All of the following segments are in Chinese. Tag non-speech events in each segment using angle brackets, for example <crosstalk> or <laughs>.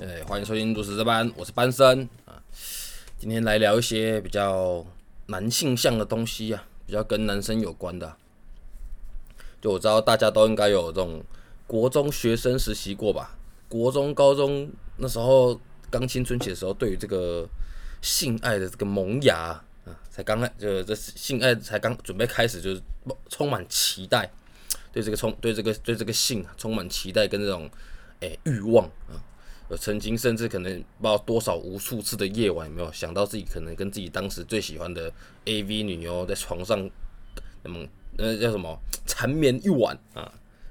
哎，欢迎收听《都市这班》，我是班生啊。今天来聊一些比较男性向的东西啊，比较跟男生有关的。就我知道大家都应该有这种国中学生实习过吧？国中、高中那时候刚青春期的时候，对于这个性爱的这个萌芽啊，才刚开，就这性爱才刚准备开始，就是充满期待，对这个充对这个对这个性充满期待跟这种诶欲望啊。有曾经甚至可能不知道多少无数次的夜晚，有没有想到自己可能跟自己当时最喜欢的 AV 女优在床上，那么那叫什么缠绵一晚啊？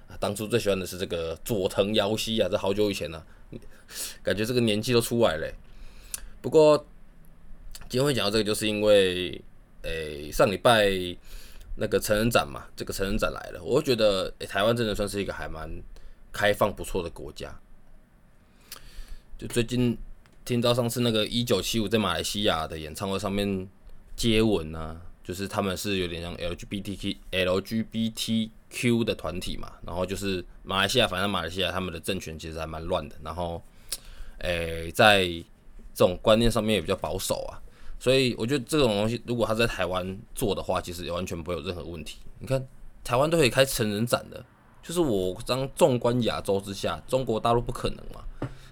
啊当初最喜欢的是这个佐藤遥希啊，这好久以前了，<laughs> 感觉这个年纪都出来了。不过今天会讲到这个，就是因为诶上礼拜那个成人展嘛，这个成人展来了，我觉得诶台湾真的算是一个还蛮开放不错的国家。就最近听到上次那个一九七五在马来西亚的演唱会上面接吻啊，就是他们是有点像 LGBTQ LGBTQ 的团体嘛，然后就是马来西亚，反正马来西亚他们的政权其实还蛮乱的，然后诶在这种观念上面也比较保守啊，所以我觉得这种东西如果他在台湾做的话，其实也完全不会有任何问题。你看台湾都可以开成人展的，就是我当纵观亚洲之下，中国大陆不可能嘛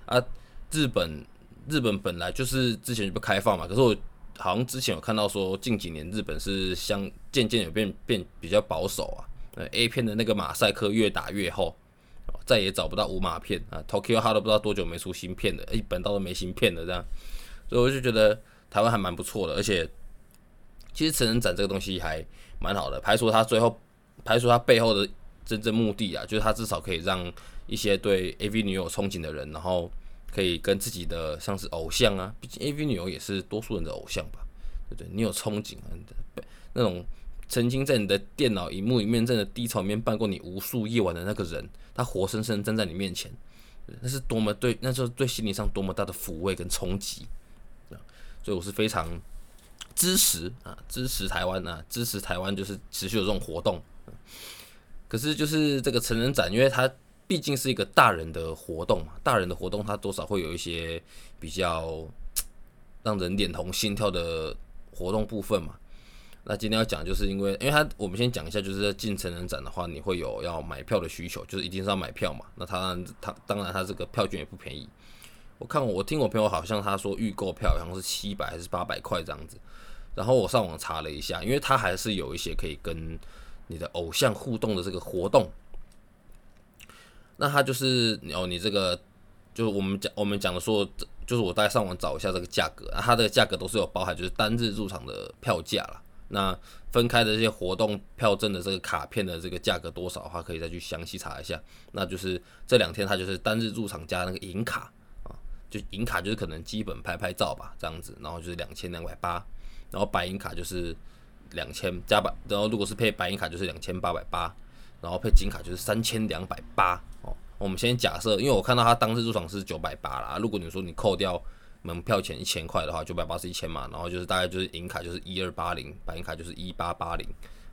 啊。日本日本本来就是之前就不开放嘛，可是我好像之前有看到说近几年日本是相渐渐有变变比较保守啊。呃，A 片的那个马赛克越打越厚，再也找不到无码片啊。Tokyo 哈都不知道多久没出新片了，一本道都没新片了这样，所以我就觉得台湾还蛮不错的，而且其实成人展这个东西还蛮好的，排除他最后排除他背后的真正目的啊，就是他至少可以让一些对 AV 女友憧憬的人，然后。可以跟自己的像是偶像啊，毕竟 AV 女优也是多数人的偶像吧，对不对？你有憧憬啊，那种曾经在你的电脑荧幕里面，在你的低潮里面伴过你无数夜晚的那个人，他活生生站在你面前，那是多么对，那时候对心理上多么大的抚慰跟冲击啊！所以我是非常支持啊，支持台湾啊，支持台湾就是持续有这种活动。可是就是这个成人展，因为它。毕竟是一个大人的活动嘛，大人的活动它多少会有一些比较让人脸红心跳的活动部分嘛。那今天要讲就是因为，因为他我们先讲一下，就是在进成人展的话，你会有要买票的需求，就是一定是要买票嘛。那他他当然他这个票券也不便宜。我看我听我朋友好像他说预购票好像是七百还是八百块这样子。然后我上网查了一下，因为他还是有一些可以跟你的偶像互动的这个活动。那它就是哦，你这个就是我们讲我们讲的说，就是我大概上网找一下这个价格，啊，它的价格都是有包含，就是单日入场的票价了。那分开的这些活动票证的这个卡片的这个价格多少的话，可以再去详细查一下。那就是这两天它就是单日入场加那个银卡啊，就银卡就是可能基本拍拍照吧这样子，然后就是两千两百八，然后白银卡就是两千加百，然后如果是配白银卡就是两千八百八。然后配金卡就是三千两百八哦。我们先假设，因为我看到他当日入场是九百八啦。如果你说你扣掉门票钱一千块的话，九百八是一千嘛。然后就是大概就是银卡就是一二八零，白银卡就是一八八零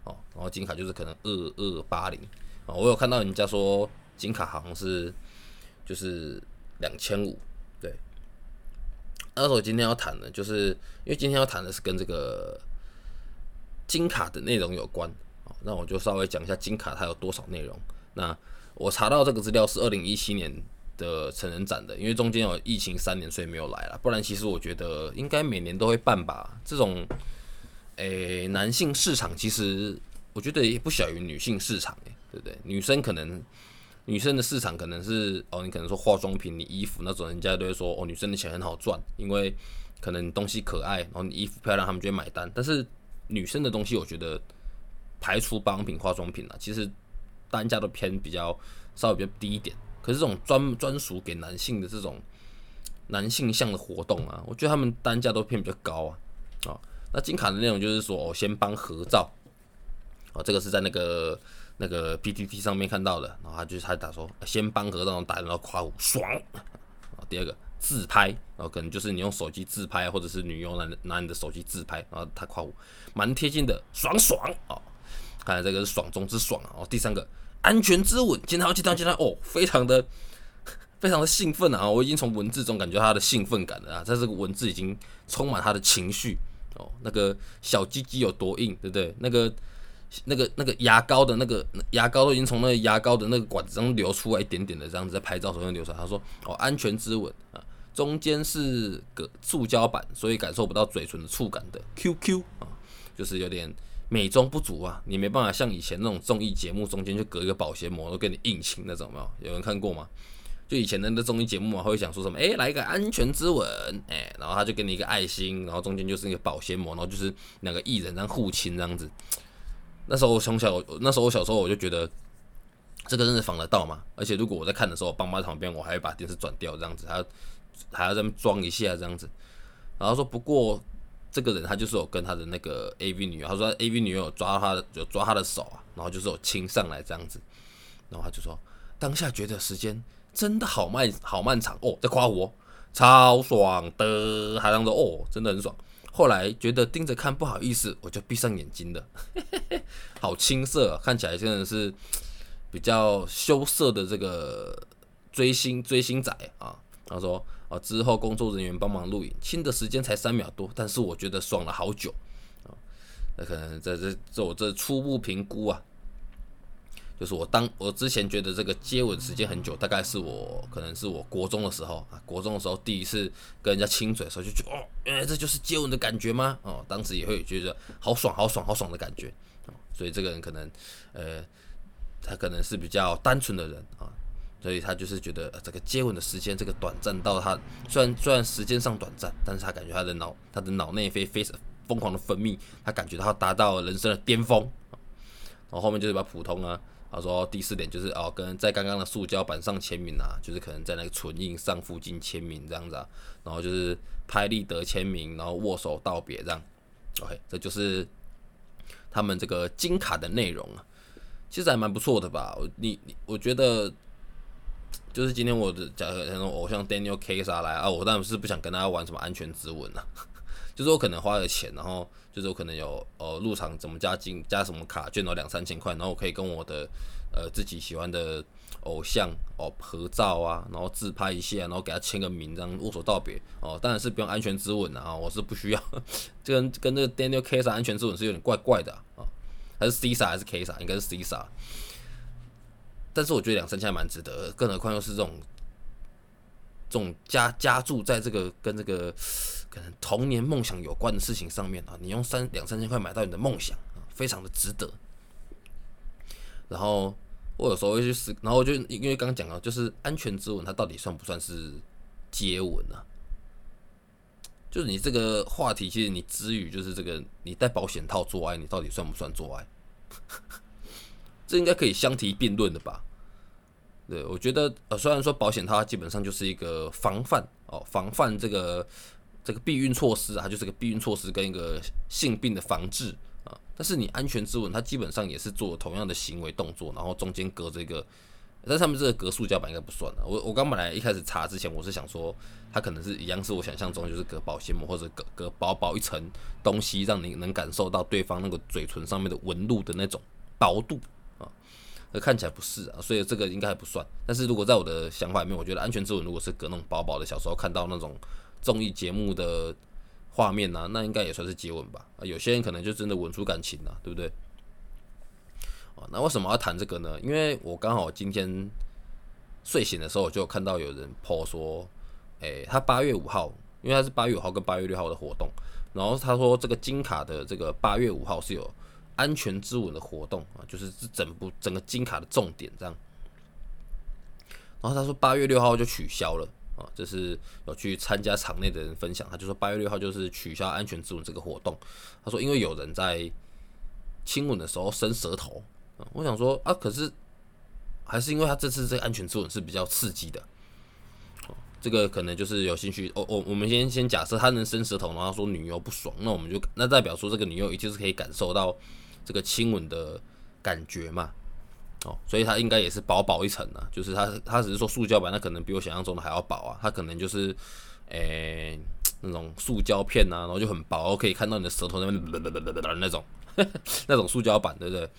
哦。然后金卡就是可能二二八零哦。我有看到人家说金卡好像是就是两千五，对。那我今天要谈的，就是因为今天要谈的是跟这个金卡的内容有关。那我就稍微讲一下金卡它有多少内容。那我查到这个资料是二零一七年的成人展的，因为中间有疫情三年，所以没有来了。不然其实我觉得应该每年都会办吧。这种诶男性市场其实我觉得也不小于女性市场诶，对不对？女生可能女生的市场可能是哦，你可能说化妆品、你衣服那种，人家都会说哦，女生的钱很好赚，因为可能东西可爱，然后你衣服漂亮，他们就会买单。但是女生的东西，我觉得。排除保养品、化妆品啊，其实单价都偏比较稍微比较低一点。可是这种专专属给男性的这种男性向的活动啊，我觉得他们单价都偏比较高啊。啊，那金卡的内容就是说，我先帮合照，哦，这个是在那个那个 PPT 上面看到的。然后他就是他打说，先帮合照，打然后夸我爽。啊，第二个自拍，然后可能就是你用手机自拍，或者是你用男拿你的手机自拍，然后他夸我蛮贴近的，爽爽啊。看来这个是爽中之爽啊！哦，第三个安全之吻，检查检查检查哦，非常的非常的兴奋啊！我已经从文字中感觉他的兴奋感了啊，在这个文字已经充满他的情绪哦。那个小鸡鸡有多硬，对不对？那个那个那个牙膏的那个牙膏都已经从那个牙膏的那个管子中流出来一点点的，这样子在拍照时候流出来。他说哦，安全之吻啊，中间是个塑胶板，所以感受不到嘴唇的触感的。QQ 啊，就是有点美中不足啊，你没办法像以前那种综艺节目中间就隔一个保鲜膜都给你硬亲那种，没有？有人看过吗？就以前的那综艺节目嘛，会讲说什么？哎，来一个安全之吻，哎，然后他就给你一个爱心，然后中间就是一个保鲜膜，然后就是两个艺人这样互亲这样子。那时候我从小，那时候我小时候我就觉得这个真的防得到嘛？而且如果我在看的时候，我爸妈旁边，我还会把电视转掉这样子，还要还要再装一下这样子。然后说不过这个人他就是有跟他的那个 AV 女友，他说 AV 女友抓他有抓他的手啊，然后就是有亲上来这样子，然后他就说当下觉得时间。真的好漫好漫长哦，在夸我超爽的，还当说哦，真的很爽。后来觉得盯着看不好意思，我就闭上眼睛了。好青涩，啊看起来真的是比较羞涩的这个追星追星仔啊。他说啊，之后工作人员帮忙录影，亲的时间才三秒多，但是我觉得爽了好久啊。那可能在这这我这初步评估啊。就是我当我之前觉得这个接吻时间很久，大概是我可能是我国中的时候啊，国中的时候第一次跟人家亲嘴的时候，就觉得哦，原来这就是接吻的感觉吗？哦，当时也会觉得好爽、好爽、好爽的感觉。所以这个人可能呃，他可能是比较单纯的人啊，所以他就是觉得这个接吻的时间这个短暂到他虽然虽然时间上短暂，但是他感觉他的脑他的脑内啡非常疯狂的分泌，他感觉他达到人生的巅峰。然后后面就是把普通啊。他说第四点就是哦，跟在刚刚的塑胶板上签名啊，就是可能在那个唇印上附近签名这样子啊，然后就是拍立得签名，然后握手道别这样。OK，这就是他们这个金卡的内容啊，其实还蛮不错的吧？你你，我觉得就是今天我的假设那种偶像 Daniel K 啥来啊，我当然是不想跟大家玩什么安全之吻啊。<laughs> 就是我可能花了钱，然后就是我可能有呃入场怎么加金加什么卡券，然后两三千块，然后我可以跟我的呃自己喜欢的偶像哦合照啊，然后自拍一下，然后给他签个名，这样握手道别哦，当然是不用安全之吻啊，我是不需要，<laughs> 这跟跟这个 Daniel K 莎安全之吻是有点怪怪的啊，还是 C 莎还是 K 莎？应该是 C 莎，但是我觉得两三千还蛮值得，更何况又是这种这种加加注在这个跟这个。可能童年梦想有关的事情上面啊，你用三两三千块买到你的梦想啊，非常的值得。然后我有时候会去思，然后就因为刚刚讲了，就是安全之吻，它到底算不算是接吻呢？就是你这个话题，其实你之余就是这个，你戴保险套做爱，你到底算不算做爱？<laughs> 这应该可以相提并论的吧？对，我觉得呃，虽然说保险它基本上就是一个防范哦，防范这个。这个避孕措施啊，就是个避孕措施跟一个性病的防治啊。但是你安全之吻，它基本上也是做同样的行为动作，然后中间隔着一个，但上面这个隔塑胶板应该不算了。我我刚本来一开始查之前，我是想说它可能是一样，是我想象中就是隔保鲜膜或者隔隔薄薄一层东西，让你能感受到对方那个嘴唇上面的纹路的那种薄度。那看起来不是啊，所以这个应该还不算。但是如果在我的想法里面，我觉得安全之吻如果是隔那种薄薄的，小时候看到那种。综艺节目的画面呐，那应该也算是接吻吧？啊，有些人可能就真的吻出感情了，对不对？啊，那为什么要谈这个呢？因为我刚好今天睡醒的时候，就看到有人 po 说，诶，他八月五号，因为他是八月五号跟八月六号的活动，然后他说这个金卡的这个八月五号是有安全之吻的活动啊，就是这整部整个金卡的重点这样。然后他说八月六号就取消了。啊，这是有去参加场内的人分享，他就说八月六号就是取消安全之吻这个活动。他说因为有人在亲吻的时候伸舌头，我想说啊，可是还是因为他这次这个安全之吻是比较刺激的，这个可能就是有兴趣。哦哦，我们先先假设他能伸舌头，然后说女友不爽，那我们就那代表说这个女友一定是可以感受到这个亲吻的感觉嘛。哦，所以它应该也是薄薄一层啊，就是它它只是说塑胶板，那可能比我想象中的还要薄啊，它可能就是诶那种塑胶片啊，然后就很薄，可以看到你的舌头那边那种 <laughs> 那种塑胶板，对不对？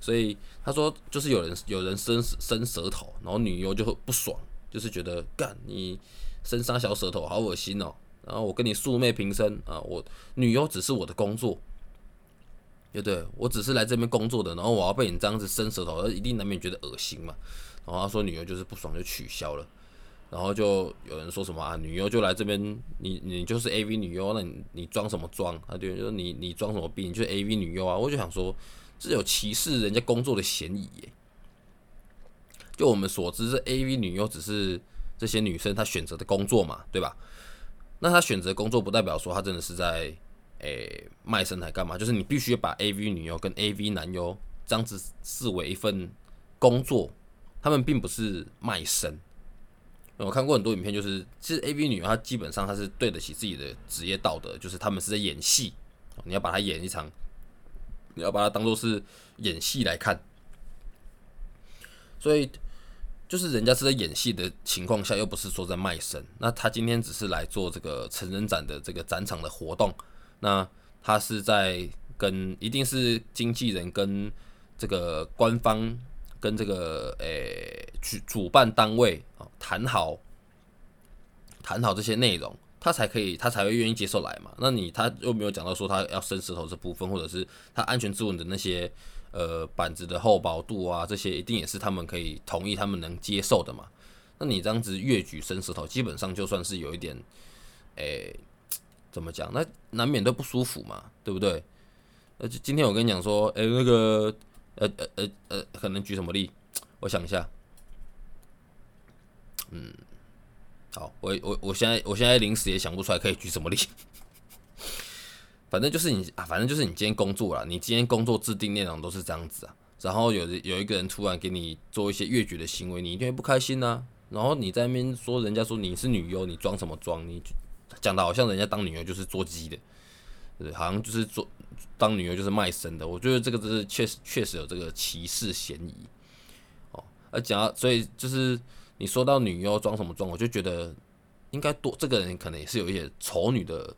所以他说就是有人有人伸伸舌头，然后女优就会不爽就是觉得干你伸杀小舌头好恶心哦，然后我跟你素昧平生啊，我女优只是我的工作，对对？我只是来这边工作的，然后我要被你这样子伸舌头，一定难免觉得恶心嘛。然后他说女优就是不爽就取消了。然后就有人说什么啊，女优就来这边，你你就是 A V 女优，那你你装什么装？啊，对，就说你你装什么逼？你就是 A V 女优啊！我就想说，这有歧视人家工作的嫌疑耶。就我们所知，这 A V 女优只是这些女生她选择的工作嘛，对吧？那她选择工作不代表说她真的是在诶卖身材干嘛？就是你必须把 A V 女优跟 A V 男优这样子视为一份工作，他们并不是卖身。我看过很多影片，就是其实 A V 女优她基本上她是对得起自己的职业道德，就是他们是在演戏，你要把她演一场，你要把它当做是演戏来看，所以就是人家是在演戏的情况下，又不是说在卖身。那他今天只是来做这个成人展的这个展场的活动，那他是在跟一定是经纪人跟这个官方。跟这个诶主主办单位啊谈好，谈好这些内容，他才可以，他才会愿意接受来嘛。那你他又没有讲到说他要伸舌头这部分，或者是他安全之吻的那些呃板子的厚薄度啊，这些一定也是他们可以同意、他们能接受的嘛。那你这样子越举伸舌头，基本上就算是有一点诶怎么讲，那难免都不舒服嘛，对不对？而且今天我跟你讲说，诶那个。呃呃呃呃，可能举什么例？我想一下。嗯，好，我我我现在我现在临时也想不出来可以举什么例。<laughs> 反正就是你啊，反正就是你今天工作了，你今天工作制定内容都是这样子啊。然后有有一个人突然给你做一些越矩的行为，你一定会不开心呐。然后你在那边说人家说你是女优，你装什么装？你讲的好像人家当女优就是做鸡的。对，好像就是做当女优就是卖身的，我觉得这个是确实确实有这个歧视嫌疑哦。而讲到，所以就是你说到女优装什么装，我就觉得应该多这个人可能也是有一些丑女的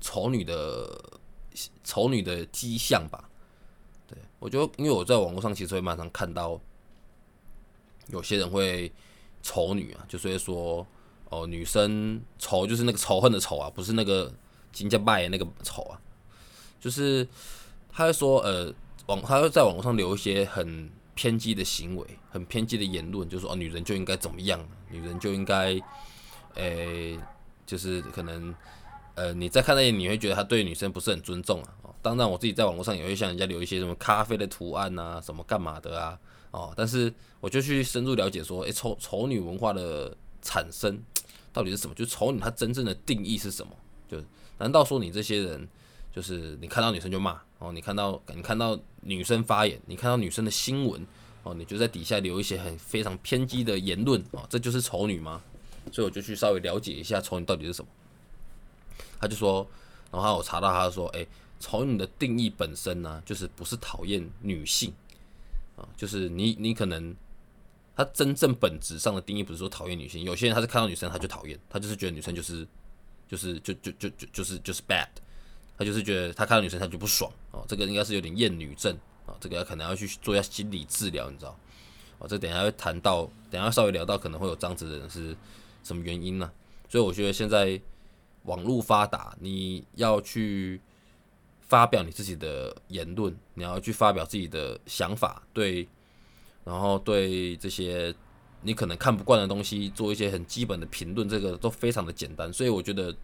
丑女的丑女的迹象吧。对我觉得，因为我在网络上其实会蛮常看到有些人会丑女啊，就是会说哦，女生丑就是那个仇恨的丑啊，不是那个。金家拜那个丑啊，就是他会说，呃，网他会在网络上留一些很偏激的行为，很偏激的言论，就说哦，女人就应该怎么样，女人就应该，诶，就是可能，呃，你在看那些，你会觉得他对女生不是很尊重啊。哦，当然，我自己在网络上也会向人家留一些什么咖啡的图案啊，什么干嘛的啊，哦，但是我就去深入了解说，诶，丑丑女文化的产生到底是什么？就丑女她真正的定义是什么？就难道说你这些人就是你看到女生就骂哦？你看到你看到女生发言，你看到女生的新闻哦，你就在底下留一些很非常偏激的言论哦，这就是丑女吗？所以我就去稍微了解一下丑女到底是什么。他就说，然后我查到他说，哎，丑女的定义本身呢，就是不是讨厌女性啊，就是你你可能他真正本质上的定义不是说讨厌女性，有些人他是看到女生他就讨厌，他就是觉得女生就是。就是就就就就就是就是 bad，他就是觉得他看到女生他就不爽哦，这个应该是有点厌女症啊，这个可能要去做一下心理治疗，你知道？哦，这等下会谈到，等下稍微聊到可能会有这样子的人是什么原因呢？所以我觉得现在网络发达，你要去发表你自己的言论，你要去发表自己的想法，对，然后对这些。你可能看不惯的东西，做一些很基本的评论，这个都非常的简单，所以我觉得，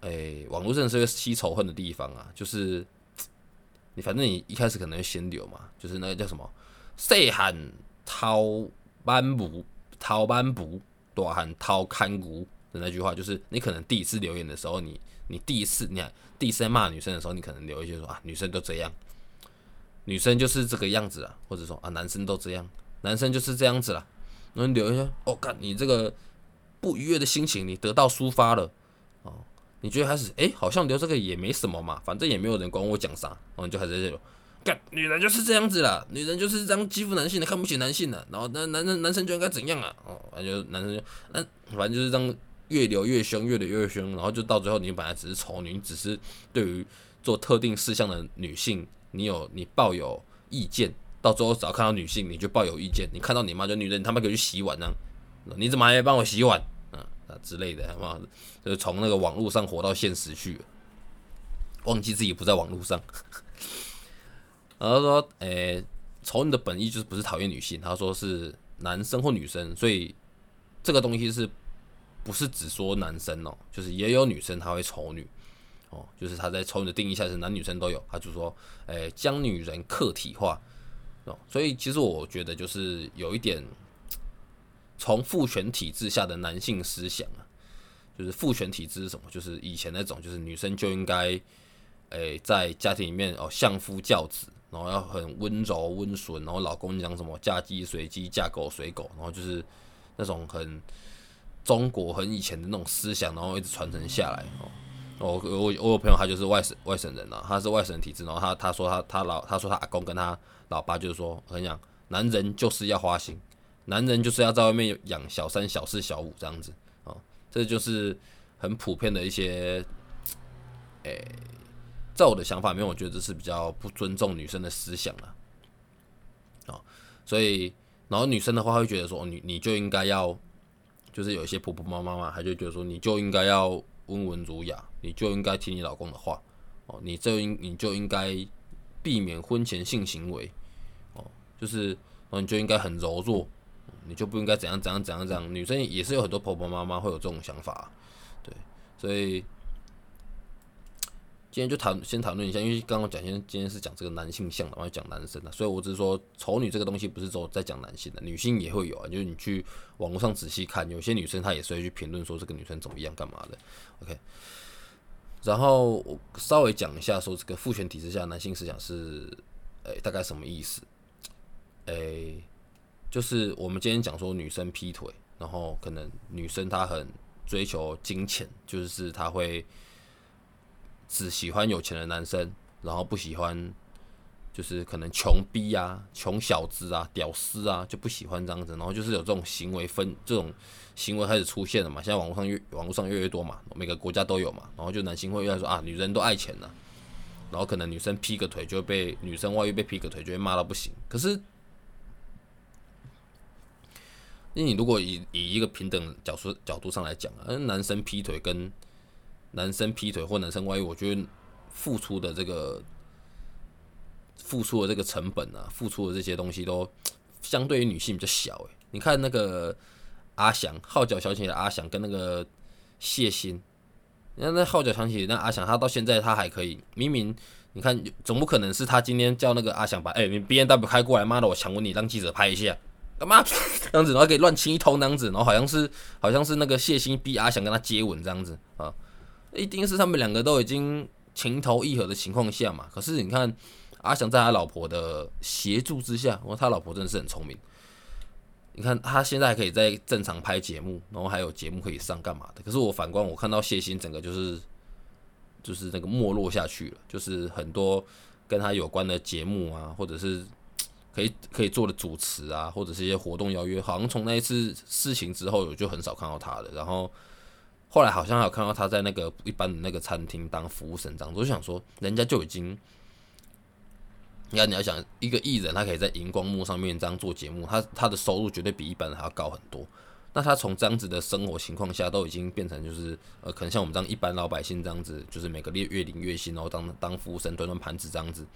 哎，网络真的是个吸仇恨的地方啊，就是你反正你一开始可能会先留嘛，就是那个叫什么“细喊掏斑布，掏斑布，大喊掏看骨”的那句话，就是你可能第一次留言的时候，你你第一次你看第一次骂女生的时候，你可能留一些说啊，女生都这样，女生就是这个样子啊，或者说啊，男生都这样。男生就是这样子啦，那留一下，哦，看你这个不愉悦的心情，你得到抒发了，哦，你觉得开始，哎，好像留这个也没什么嘛，反正也没有人管我讲啥，然后你就开始在这，干，女人就是这样子啦，女人就是这样欺负男性的，看不起男性的，然后那男生男生就应该怎样啊，哦，反正男生就，那反正就是这样，越留越凶，越留越凶，然后就到最后，你本来只是丑女，你只是对于做特定事项的女性，你有你抱有意见。到最后只要看到女性你就抱有意见，你看到你妈就女人，你他妈给我去洗碗呢？你怎么还没帮我洗碗啊啊之类的，妈的，就是从那个网络上活到现实去，忘记自己不在网络上。然后说，诶，丑女的本意就是不是讨厌女性，他说是男生或女生，所以这个东西是不是只说男生哦？就是也有女生她会丑女哦，就是他在抽你的定义下是男女生都有，他就说，诶，将女人客体化哦，所以其实我觉得就是有一点。从父权体制下的男性思想啊，就是父权体制是什么？就是以前那种，就是女生就应该，诶，在家庭里面哦，相夫教子，然后要很温柔温顺，然后老公讲什么嫁鸡随鸡，嫁狗随狗，然后就是那种很中国很以前的那种思想，然后一直传承下来哦。我我我有朋友，他就是外省外省人啊，他是外省体制，然后他他说他他老他说他阿公跟他老爸就是说，我跟你讲，男人就是要花心。男人就是要在外面养小三、小四、小五这样子啊，这就是很普遍的一些，诶，在我的想法里面，我觉得这是比较不尊重女生的思想了，啊，所以然后女生的话会觉得说，你你就应该要，就是有一些婆婆妈妈嘛，她就觉得说，你就应该要温文儒雅，你就应该听你老公的话，哦，你这应你就应该避免婚前性行为，哦，就是，哦，你就应该很柔弱。你就不应该怎样怎样怎样怎样，女生也是有很多婆婆妈妈会有这种想法，对，所以今天就谈先讨论一下，因为刚刚讲先今天是讲这个男性向的，然后讲男生的，所以我只是说丑女这个东西不是说在讲男性的，女性也会有啊，就是你去网络上仔细看，有些女生她也是会去评论说这个女生怎么样干嘛的，OK，然后我稍微讲一下说这个父权体制下男性思想是诶大概什么意思，诶。就是我们今天讲说女生劈腿，然后可能女生她很追求金钱，就是她会只喜欢有钱的男生，然后不喜欢就是可能穷逼啊、穷小子啊、屌丝啊就不喜欢这样子，然后就是有这种行为分这种行为开始出现了嘛。现在网络上越网络上越来越多嘛，每个国家都有嘛，然后就男性会越来说啊，女人都爱钱了，然后可能女生劈个腿就被女生外遇被劈个腿就会骂到不行，可是。因为你如果以以一个平等角度角度上来讲啊，男生劈腿跟男生劈腿或男生外遇，我觉得付出的这个付出的这个成本啊，付出的这些东西都 <tsk> 相对于女性比较小诶。你看那个阿翔号角响起的阿翔跟那个谢欣，你看那号角响起那阿翔，他到现在他还可以，明明你看总不可能是他今天叫那个阿翔把哎你 B N W 开过来，妈的我强吻你，让记者拍一下。干嘛这样子，然后可以乱亲一通这样子，然后好像是好像是那个谢欣逼阿翔跟他接吻这样子啊，一定是他们两个都已经情投意合的情况下嘛。可是你看阿翔在他老婆的协助之下，我他老婆真的是很聪明。你看他现在还可以在正常拍节目，然后还有节目可以上干嘛的。可是我反观我看到谢欣整个就是就是那个没落下去了，就是很多跟他有关的节目啊，或者是。可以可以做的主持啊，或者是一些活动邀约，好像从那一次事情之后，我就很少看到他了。然后后来好像还有看到他在那个一般的那个餐厅当服务生这样。我就想说，人家就已经，你看你要想一个艺人，他可以在荧光幕上面这样做节目，他他的收入绝对比一般人还要高很多。那他从这样子的生活情况下，都已经变成就是呃，可能像我们这样一般老百姓这样子，就是每个月月领月薪，然后当当服务生端端盘子这样子，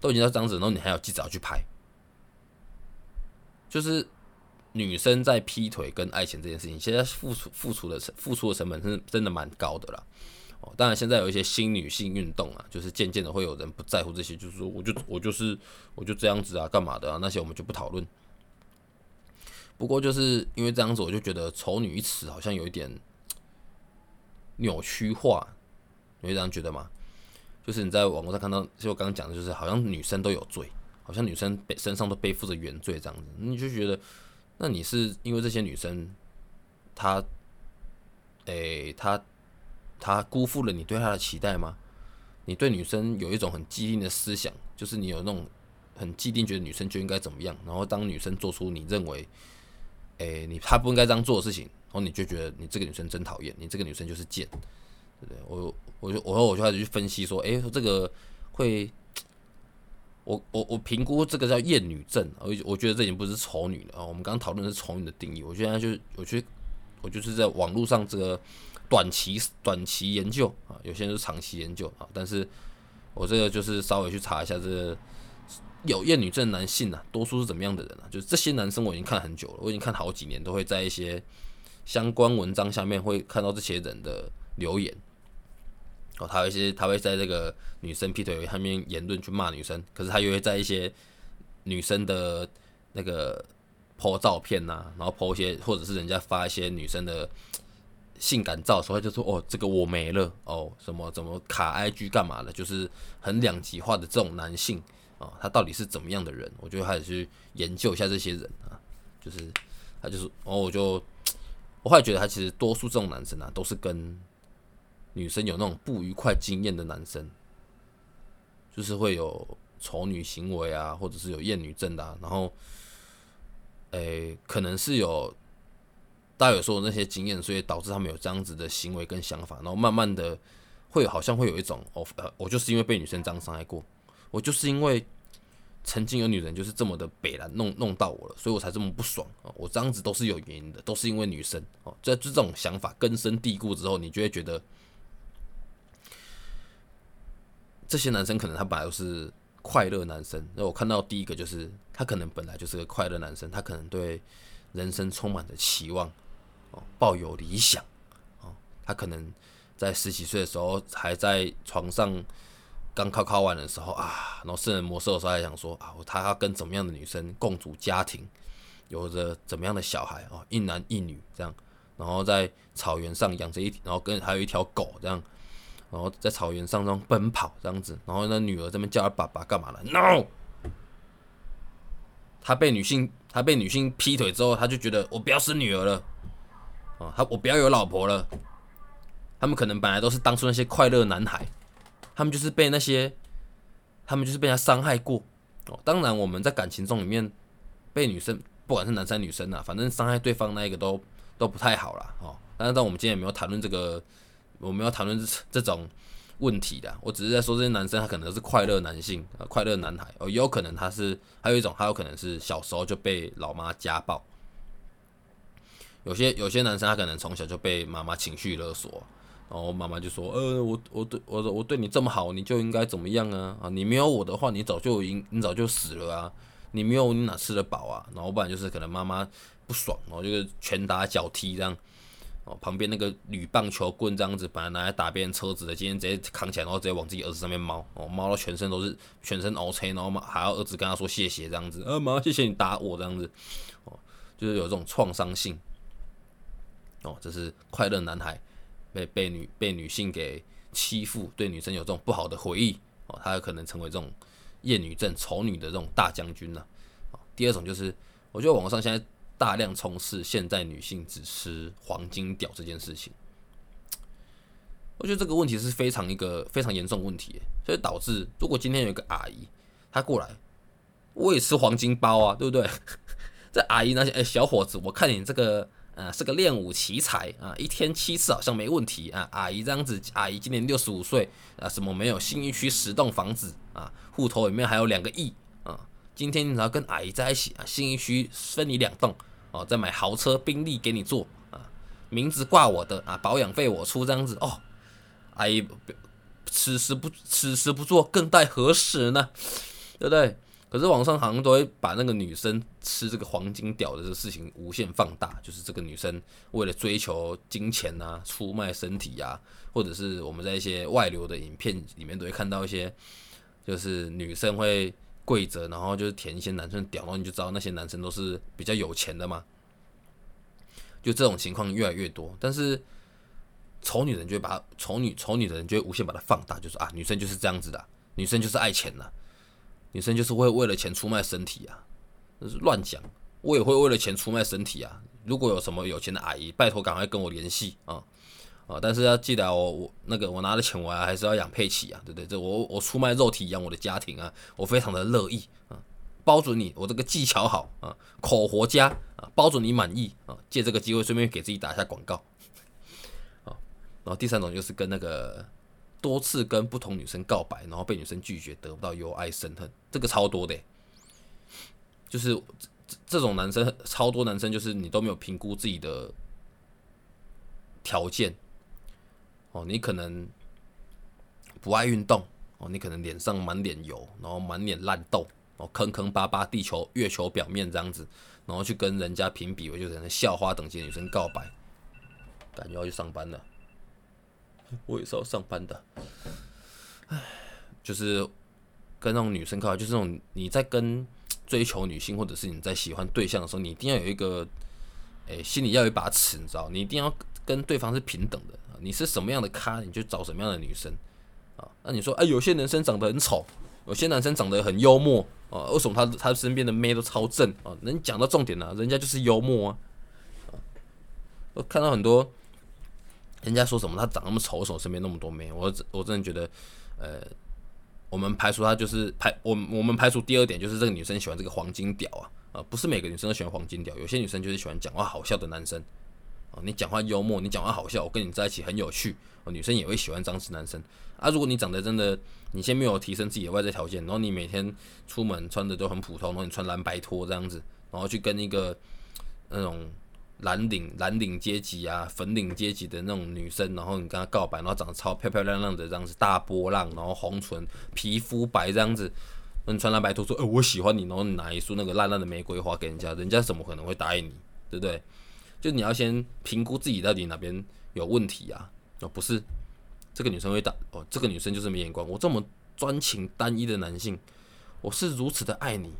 都已经到这样子，然后你还要记者去拍。就是女生在劈腿跟爱情这件事情，现在付出付出的付出的成本是真的蛮高的啦。哦，当然现在有一些新女性运动啊，就是渐渐的会有人不在乎这些，就是说我就我就是我就这样子啊，干嘛的啊？那些我们就不讨论。不过就是因为这样子，我就觉得“丑女”一词好像有一点扭曲化，你会这样觉得吗？就是你在网络上看到，就我刚刚讲的，就是好像女生都有罪。好像女生背身上都背负着原罪这样子，你就觉得，那你是因为这些女生，她，诶，她，她辜负了你对她的期待吗？你对女生有一种很既定的思想，就是你有那种很既定觉得女生就应该怎么样，然后当女生做出你认为，诶，你她不应该这样做的事情，然后你就觉得你这个女生真讨厌，你这个女生就是贱，对不对？我，我就，我说我就开始去分析说，诶，说这个会。我我我评估这个叫厌女症，我我觉得这已经不是丑女了啊。我们刚刚讨论的是丑女的定义，我现在就我觉得我就是在网络上这个短期短期研究啊，有些人是长期研究啊，但是我这个就是稍微去查一下这个有厌女症男性啊，多数是怎么样的人啊？就是这些男生我已经看很久了，我已经看好几年，都会在一些相关文章下面会看到这些人的留言。哦，他有一些，他会在这个女生劈腿上面言论去骂女生，可是他又会在一些女生的那个 po 照片呐，然后 po 一些，或者是人家发一些女生的性感照的时候，就说哦，这个我没了，哦，什么怎么卡 IG 干嘛的，就是很两极化的这种男性啊，他到底是怎么样的人？我就开始去研究一下这些人啊，就是他就是，然后我就我后来觉得他其实多数这种男生啊，都是跟女生有那种不愉快经验的男生，就是会有丑女行为啊，或者是有厌女症的，然后，诶，可能是有大家有说那些经验，所以导致他们有这样子的行为跟想法，然后慢慢的会好像会有一种哦，呃，我就是因为被女生这样伤害过，我就是因为曾经有女人就是这么的北兰弄弄到我了，所以我才这么不爽啊，我这样子都是有原因的，都是因为女生哦，这这种想法根深蒂固之后，你就会觉得。这些男生可能他本来都是快乐男生，那我看到第一个就是他可能本来就是个快乐男生，他可能对人生充满着期望，哦，抱有理想，哦，他可能在十几岁的时候还在床上刚考考完的时候啊，然后圣人模式的时候还想说啊，他要跟怎么样的女生共组家庭，有着怎么样的小孩哦，一男一女这样，然后在草原上养着一，然后跟还有一条狗这样。然后在草原上这样奔跑这样子，然后那女儿这边叫他爸爸干嘛了？No，他被女性他被女性劈腿之后，他就觉得我不要生女儿了，啊，他我不要有老婆了。他们可能本来都是当初那些快乐男孩，他们就是被那些，他们就是被他伤害过。哦，当然我们在感情中里面被女生，不管是男生女生啊，反正伤害对方那一个都都不太好了哦。但是，但我们今天也没有谈论这个。我们要谈论这这种问题的，我只是在说这些男生他可能是快乐男性啊，快乐男孩哦，也有可能他是还有一种，还有可能是小时候就被老妈家暴。有些有些男生他可能从小就被妈妈情绪勒索，然后妈妈就说：“呃，我我对我我对你这么好，你就应该怎么样啊？啊，你没有我的话，你早就应你早就死了啊！你没有你哪吃得饱啊？然后不然就是可能妈妈不爽，然后就是拳打脚踢这样。”哦，旁边那个铝棒球棍这样子，本来拿来打别人车子的，今天直接扛起来，然后直接往自己儿子上面猫，哦，猫到全身都是，全身 OK，然后嘛还要儿子跟他说谢谢这样子，呃，妈，谢谢你打我这样子，哦，就是有这种创伤性，哦，这是快乐男孩被被女被女性给欺负，对女生有这种不好的回忆，哦，他有可能成为这种厌女症、丑女的这种大将军了，哦，第二种就是，我觉得网络上现在。大量从事现在女性只吃黄金屌这件事情，我觉得这个问题是非常一个非常严重问题，所以导致如果今天有一个阿姨她过来，我也吃黄金包啊，对不对？<laughs> 这阿姨那些哎小伙子，我看你这个呃是个练武奇才啊，一天七次好像没问题啊。阿姨这样子，阿姨今年六十五岁啊，什么没有？新一区十栋房子啊，户头里面还有两个亿啊。今天你只要跟阿姨在一起啊，新一区分你两栋。哦，再买豪车宾利给你坐啊，名字挂我的啊，保养费我出这样子哦。阿姨，此时不此时不做，更待何时呢？对不对？可是网上好像都会把那个女生吃这个黄金屌的这个事情无限放大，就是这个女生为了追求金钱啊，出卖身体呀，或者是我们在一些外流的影片里面都会看到一些，就是女生会。跪着，然后就是舔一些男生屌，然后你就知道那些男生都是比较有钱的嘛。就这种情况越来越多，但是丑女人就会把丑女丑女的人就会无限把它放大，就说啊，女生就是这样子的，女生就是爱钱呐，女生就是会为了钱出卖身体啊，乱讲。我也会为了钱出卖身体啊。如果有什么有钱的阿姨，拜托赶快跟我联系啊。啊！但是要记得，我我那个我拿的钱，我还是要养佩奇啊，对不对？这我我出卖肉体养我的家庭啊，我非常的乐意啊，包准你，我这个技巧好啊，口活佳啊，包准你满意啊。借这个机会，顺便给自己打一下广告。啊，然后第三种就是跟那个多次跟不同女生告白，然后被女生拒绝，得不到由爱生恨，这个超多的，就是这这种男生超多男生，就是你都没有评估自己的条件，哦，你可能不爱运动，哦，你可能脸上满脸油，然后满脸烂痘，哦，坑坑巴巴，地球月球表面这样子，然后去跟人家评比我就是校花等级的女生告白，感觉要去上班了。我也是要上班的，唉，就是跟那种女生告白，就是那种你在跟追求女性，或者是你在喜欢对象的时候，你一定要有一个，诶，心里要有一把尺，你知道，你一定要跟对方是平等的。你是什么样的咖，你就找什么样的女生啊。那你说，哎，有些男生长得很丑，有些男生长得很幽默啊，为什么他他身边的妹都超正啊？能讲到重点呢，人家就是幽默啊。我看到很多。人家说什么他长那么丑，什么身边那么多妹，我我真的觉得，呃，我们排除他就是排我我们排除第二点就是这个女生喜欢这个黄金屌啊啊，不是每个女生都喜欢黄金屌，有些女生就是喜欢讲话好笑的男生哦，你讲话幽默，你讲话好笑，我跟你在一起很有趣，女生也会喜欢这样子男生啊。如果你长得真的，你先没有提升自己的外在条件，然后你每天出门穿的都很普通，然后你穿蓝白拖这样子，然后去跟一个那种。蓝领蓝领阶级啊，粉领阶级的那种女生，然后你跟她告白，然后长得超漂漂亮亮的这样子，大波浪，然后红唇，皮肤白这样子，你穿蓝白拖说，呃，我喜欢你，然后你拿一束那个烂烂的玫瑰花给人家，人家怎么可能会答应你，对不对？就你要先评估自己到底哪边有问题啊，哦，不是这个女生会打，哦，这个女生就是没眼光，我这么专情单一的男性，我是如此的爱你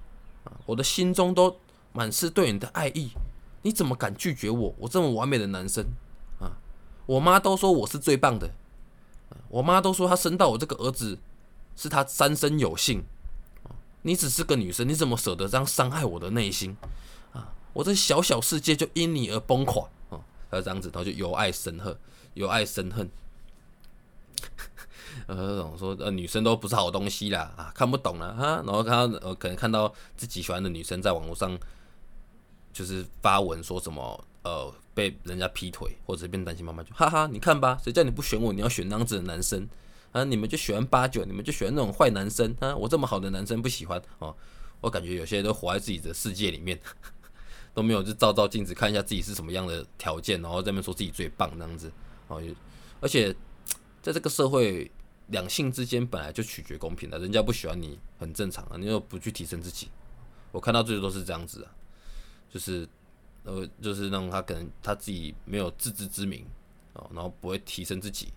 啊，我的心中都满是对你的爱意。你怎么敢拒绝我？我这么完美的男生啊！我妈都说我是最棒的，我妈都说她生到我这个儿子是她三生有幸。你只是个女生，你怎么舍得这样伤害我的内心？我这小小世界就因你而崩垮啊！要这样子，然后就由爱生恨，由爱生恨。<laughs> 呃，说呃女生都不是好东西啦啊，看不懂了哈。然后看到呃，可能看到自己喜欢的女生在网络上。就是发文说什么呃被人家劈腿或者变单亲妈妈就哈哈你看吧谁叫你不选我你要选那样子的男生啊你们就喜欢八九你们就喜欢那种坏男生啊我这么好的男生不喜欢哦我感觉有些人都活在自己的世界里面都没有就照照镜子看一下自己是什么样的条件然后在那边说自己最棒那样子哦而且在这个社会两性之间本来就取决公平的人家不喜欢你很正常啊你又不去提升自己我看到最多是这样子啊。就是，呃，就是让他可能他自己没有自知之明哦，然后不会提升自己，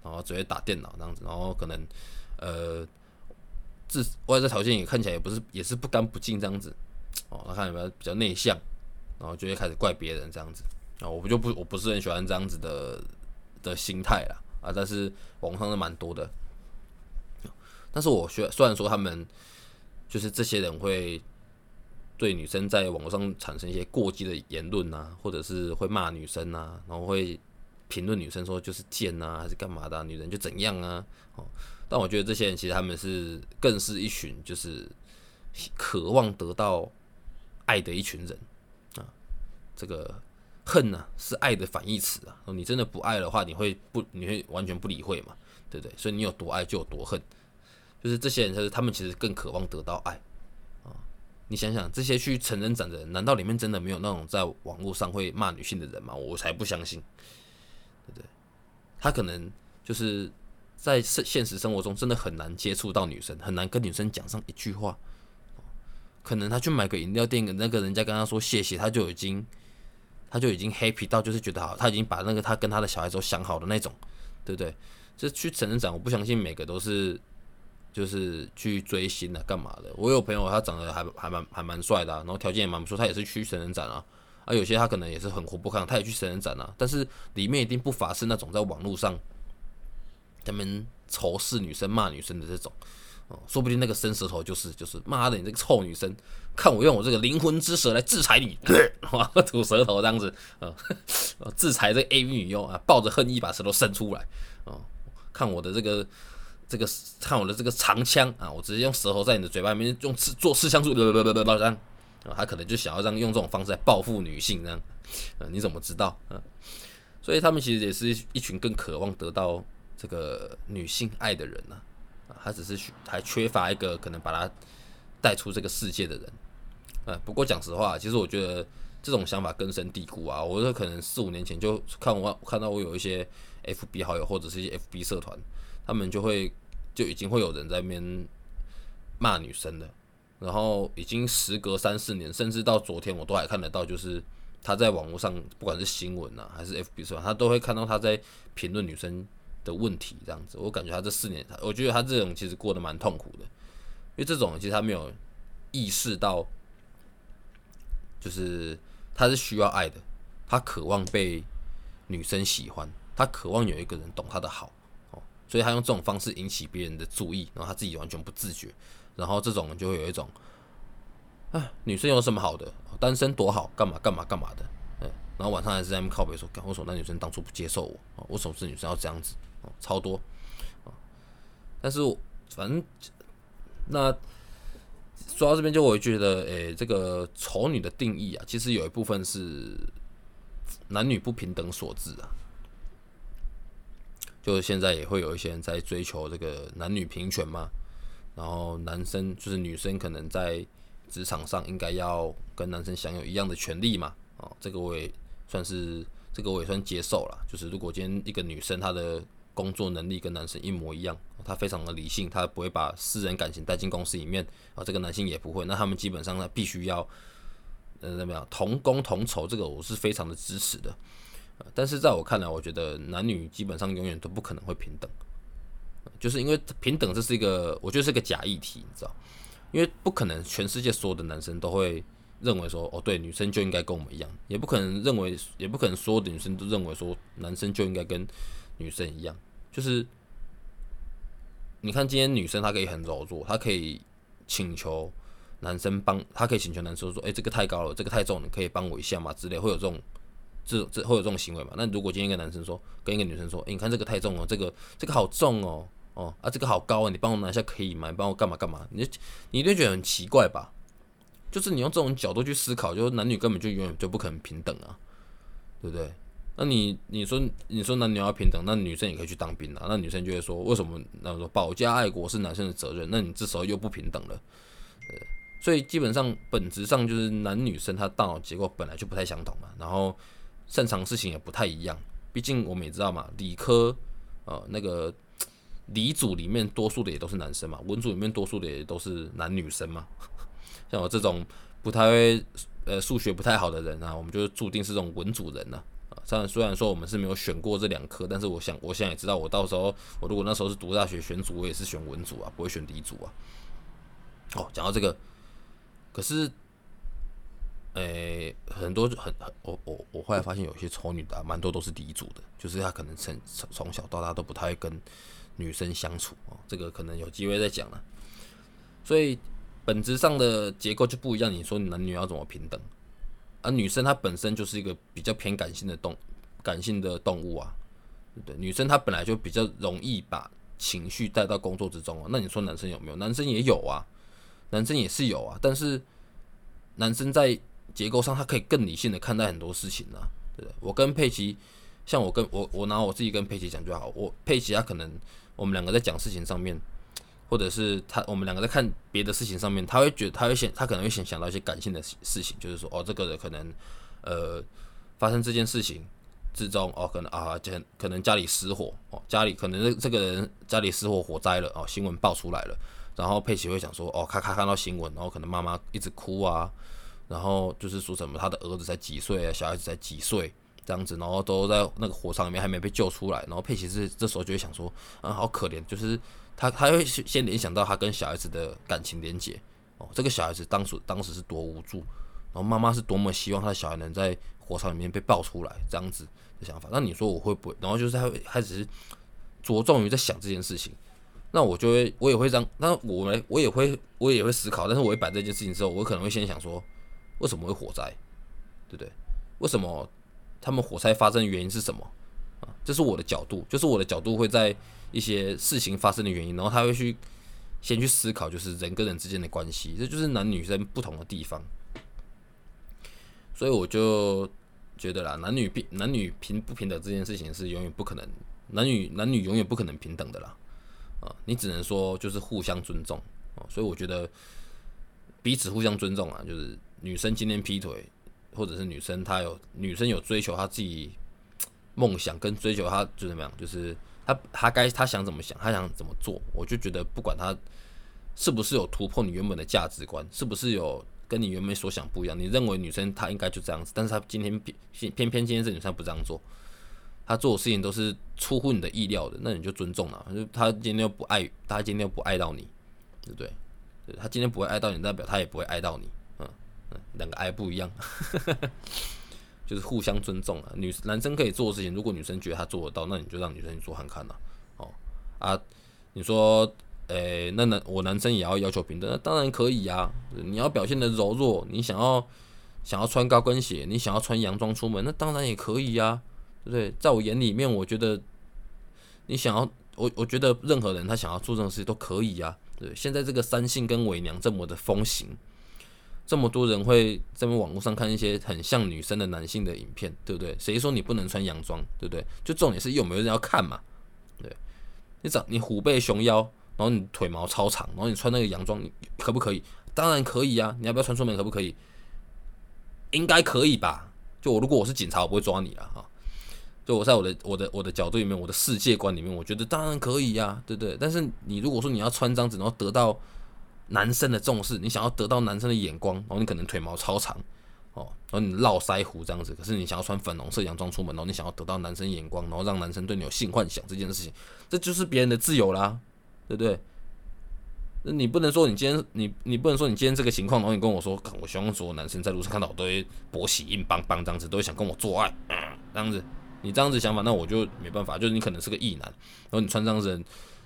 然后只会打电脑这样子，然后可能呃，自外在条件也看起来也不是也是不干不净这样子哦，他看有没有比较内向，然后就会开始怪别人这样子啊，我不就不我不是很喜欢这样子的的心态啦啊，但是网上是蛮多的，但是我虽虽然说他们就是这些人会。对女生在网络上产生一些过激的言论呐，或者是会骂女生呐，然后会评论女生说就是贱呐，还是干嘛的？女人就怎样啊？哦，但我觉得这些人其实他们是更是一群就是渴望得到爱的一群人。这个恨呢是爱的反义词啊。你真的不爱的话，你会不你会完全不理会嘛？对不对？所以你有多爱就有多恨，就是这些人就是他们其实更渴望得到爱啊。你想想，这些去成人展的人，难道里面真的没有那种在网络上会骂女性的人吗？我才不相信，对不对？他可能就是在现实生活中真的很难接触到女生，很难跟女生讲上一句话。可能他去买个饮料店，跟那个人家跟他说谢谢，他就已经他就已经 happy 到就是觉得好，他已经把那个他跟他的小孩都想好的那种，对不对？这去成人展，我不相信每个都是。就是去追星的，干嘛的？我有朋友，他长得还还蛮还蛮帅的，然后条件也蛮不错，他也是去神人展啊。啊，有些他可能也是很活泼看，他也去神人展啊。但是里面一定不乏是那种在网络上他们仇视女生、骂女生的这种哦，说不定那个伸舌头就是就是妈的，你这个臭女生，看我用我这个灵魂之舌来制裁你，<laughs> 吐舌头这样子啊，<laughs> 制裁这 A V 女优啊，抱着恨意把舌头伸出来哦，看我的这个。这个看我的这个长枪啊，我直接用舌头在你的嘴巴里面用刺做刺枪术，这样啊，他可能就想要这样用这种方式来报复女性，这样，呃，你怎么知道？嗯，所以他们其实也是一群更渴望得到这个女性爱的人呢，他只是还缺乏一个可能把他带出这个世界的人，啊，不过讲实话，其实我觉得这种想法根深蒂固啊，我说可能四五年前就看我看到我有一些 FB 好友或者是一些 FB 社团，他们就会就已经会有人在那边骂女生的，然后已经时隔三四年，甚至到昨天我都还看得到，就是他在网络上不管是新闻啊还是 FB 社团，他都会看到他在评论女生。的问题这样子，我感觉他这四年，他我觉得他这种其实过得蛮痛苦的，因为这种其实他没有意识到，就是他是需要爱的，他渴望被女生喜欢，他渴望有一个人懂他的好哦，所以他用这种方式引起别人的注意，然后他自己完全不自觉，然后这种就会有一种，啊，女生有什么好的，单身多好，干嘛干嘛干嘛的，嗯，然后晚上还是在那边靠背说，为什么那女生当初不接受我，我什么是女生要这样子？超多啊！但是我反正那说到这边，就我觉得，诶，这个丑女的定义啊，其实有一部分是男女不平等所致啊。就是现在也会有一些人在追求这个男女平权嘛，然后男生就是女生可能在职场上应该要跟男生享有一样的权利嘛。哦，这个我也算是，这个我也算接受了。就是如果今天一个女生她的工作能力跟男生一模一样，他非常的理性，他不会把私人感情带进公司里面啊。这个男性也不会，那他们基本上呢，必须要呃怎么样同工同酬，这个我是非常的支持的。但是在我看来，我觉得男女基本上永远都不可能会平等，就是因为平等这是一个我觉得是个假议题，你知道？因为不可能全世界所有的男生都会认为说，哦，对，女生就应该跟我们一样，也不可能认为，也不可能所有的女生都认为说，男生就应该跟。女生一样，就是你看，今天女生她可以很柔弱，她可以请求男生帮，她可以请求男生说：“哎，这个太高了，这个太重，你可以帮我一下嘛？”之类会有这种，这这会有这种行为嘛？那如果今天一个男生说跟一个女生说：“哎，你看这个太重了，这个这个好重哦，哦啊，这个好高啊，你帮我拿一下可以吗？你帮我干嘛干嘛？”你你一定觉得很奇怪吧？就是你用这种角度去思考，就是男女根本就永远就不可能平等啊，对不对？那你你说你说男女要平等，那女生也可以去当兵啊。那女生就会说，为什么那说保家爱国是男生的责任？那你这时候又不平等了。呃，所以基本上本质上就是男女生他大脑结构本来就不太相同嘛，然后擅长事情也不太一样。毕竟我们也知道嘛，理科呃那个理组里面多数的也都是男生嘛，文组里面多数的也都是男女生嘛。<laughs> 像我这种不太会呃数学不太好的人啊，我们就注定是这种文组人呢。虽然虽然说我们是没有选过这两科，但是我想我现在也知道，我到时候我如果那时候是读大学选组，我也是选文组啊，不会选理组啊。哦，讲到这个，可是，诶，很多很很，我我我后来发现有些丑女的，蛮多都是理组的，就是她可能从从小到大都不太会跟女生相处哦，这个可能有机会再讲了。所以本质上的结构就不一样，你说男女要怎么平等？而女生她本身就是一个比较偏感性的动感性的动物啊，对？女生她本来就比较容易把情绪带到工作之中啊。那你说男生有没有？男生也有啊，男生也是有啊。但是男生在结构上，他可以更理性的看待很多事情呢，对不对？我跟佩奇，像我跟我我拿我自己跟佩奇讲就好。我佩奇他可能我们两个在讲事情上面。或者是他，我们两个在看别的事情上面，他会觉得他会想，他可能会想想到一些感性的事情，就是说，哦，这个人可能，呃，发生这件事情之中，哦，可能啊，可可能家里失火，哦，家里可能这这个人家里失火火灾了，哦，新闻爆出来了，然后佩奇会想说，哦，咔咔看到新闻，然后可能妈妈一直哭啊，然后就是说什么他的儿子才几岁啊，小孩子才几岁这样子，然后都在那个火场里面还没被救出来，然后佩奇是这时候就会想说，啊，好可怜，就是。他他会先联想到他跟小孩子的感情连结哦，这个小孩子当时当时是多无助，然后妈妈是多么希望他的小孩能在火场里面被抱出来这样子的想法。那你说我会不会？然后就是他会开始着重于在想这件事情，那我就会我也会这样，那我们我也会我也会思考，但是我会摆这件事情之后，我可能会先想说为什么会火灾，对不对？为什么他们火灾发生的原因是什么啊？这是我的角度，就是我的角度会在。一些事情发生的原因，然后他会去先去思考，就是人跟人之间的关系，这就是男女生不同的地方。所以我就觉得啦，男女平男女平不平等这件事情是永远不可能男女男女永远不可能平等的啦，啊，你只能说就是互相尊重啊，所以我觉得彼此互相尊重啊，就是女生今天劈腿，或者是女生她有女生有追求她自己梦想跟追求她就怎么样，就是他他该他想怎么想，他想怎么做，我就觉得不管他是不是有突破你原本的价值观，是不是有跟你原本所想不一样，你认为女生她应该就这样子，但是她今天偏偏偏今天这女生不这样做。他做的事情都是出乎你的意料的，那你就尊重了。就他今天又不爱，他今天又不爱到你，对不对？他今天不会爱到你，代表他也不会爱到你。嗯嗯，两个爱不一样，<laughs> 就是互相尊重啊。女男生可以做的事情，如果女生觉得他做得到，那你就让女生去做看看了。哦啊，你说，诶，那男我男生也要要求平等，那当然可以啊。你要表现的柔弱，你想要想要穿高跟鞋，你想要穿洋装出门，那当然也可以呀。对不对？在我眼里面，我觉得你想要我，我觉得任何人他想要做这种事情都可以啊。对，现在这个三性跟伪娘这么的风行，这么多人会在网络上看一些很像女生的男性的影片，对不对？谁说你不能穿洋装？对不对？就重点是有没有人要看嘛？对，你长你虎背熊腰，然后你腿毛超长，然后你穿那个洋装，你可不可以？当然可以啊！你要不要穿出门？可不可以？应该可以吧？就我如果我是警察，我不会抓你了哈。就我在我的我的我的角度里面，我的世界观里面，我觉得当然可以呀，对不对？但是你如果说你要穿这样子，然后得到男生的重视，你想要得到男生的眼光，然后你可能腿毛超长，哦，然后你络腮胡这样子，可是你想要穿粉红色洋装出门，然后你想要得到男生眼光，然后让男生对你有性幻想这件事情，这就是别人的自由啦，对不对？那你不能说你今天你你不能说你今天这个情况，然后你跟我说，我希望所有男生在路上看到我都会勃起硬邦邦这样子，都会想跟我做爱，这样子。你这样子想法，那我就没办法。就是你可能是个异男，然后你穿这样子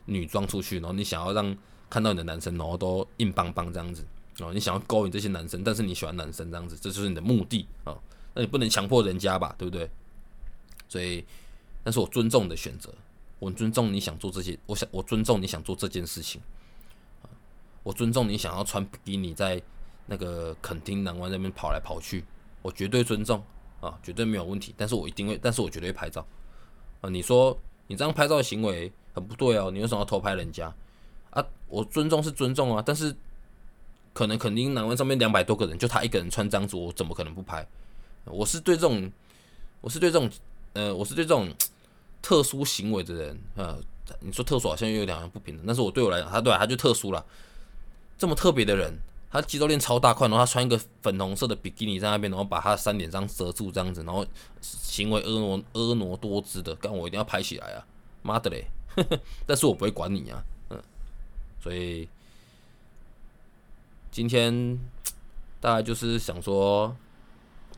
女装出去，然后你想要让看到你的男生，然后都硬邦邦这样子，哦，你想要勾引这些男生，但是你喜欢男生这样子，这就是你的目的啊。那你不能强迫人家吧，对不对？所以，但是我尊重你的选择，我尊重你想做这些，我想我尊重你想做这件事情，我尊重你想要穿比基尼在那个垦丁南湾那边跑来跑去，我绝对尊重。啊，绝对没有问题，但是我一定会，但是我绝对会拍照。啊，你说你这样拍照行为很不对哦，你为什么要偷拍人家？啊，我尊重是尊重啊，但是可能肯定南湾上面两百多个人，就他一个人穿这样子，我怎么可能不拍？我是对这种，我是对这种，呃，我是对这种特殊行为的人，呃，你说特殊好像又有两样不平等，但是我对我来讲，他对他就特殊了，这么特别的人。他肌肉链超大块，然后他穿一个粉红色的比基尼在那边，然后把他三点张遮住这样子，然后行为婀娜婀娜多姿的，干我一定要拍起来啊！妈的嘞！<laughs> 但是我不会管你啊，所以今天大概就是想说，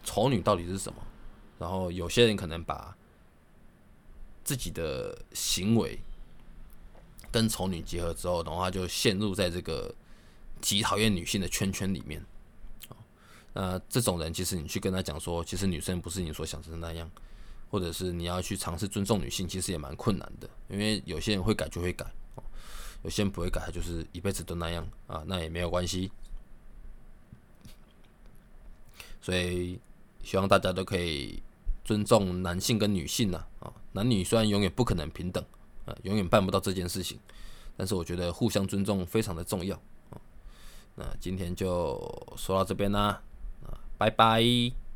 丑女到底是什么？然后有些人可能把自己的行为跟丑女结合之后，然后他就陷入在这个。极讨厌女性的圈圈里面，那这种人其实你去跟他讲说，其实女生不是你所想的那样，或者是你要去尝试尊重女性，其实也蛮困难的，因为有些人会改就会改，有些人不会改，就是一辈子都那样啊，那也没有关系。所以希望大家都可以尊重男性跟女性呐，啊，男女虽然永远不可能平等，啊，永远办不到这件事情，但是我觉得互相尊重非常的重要。那今天就说到这边啦，啊，拜拜。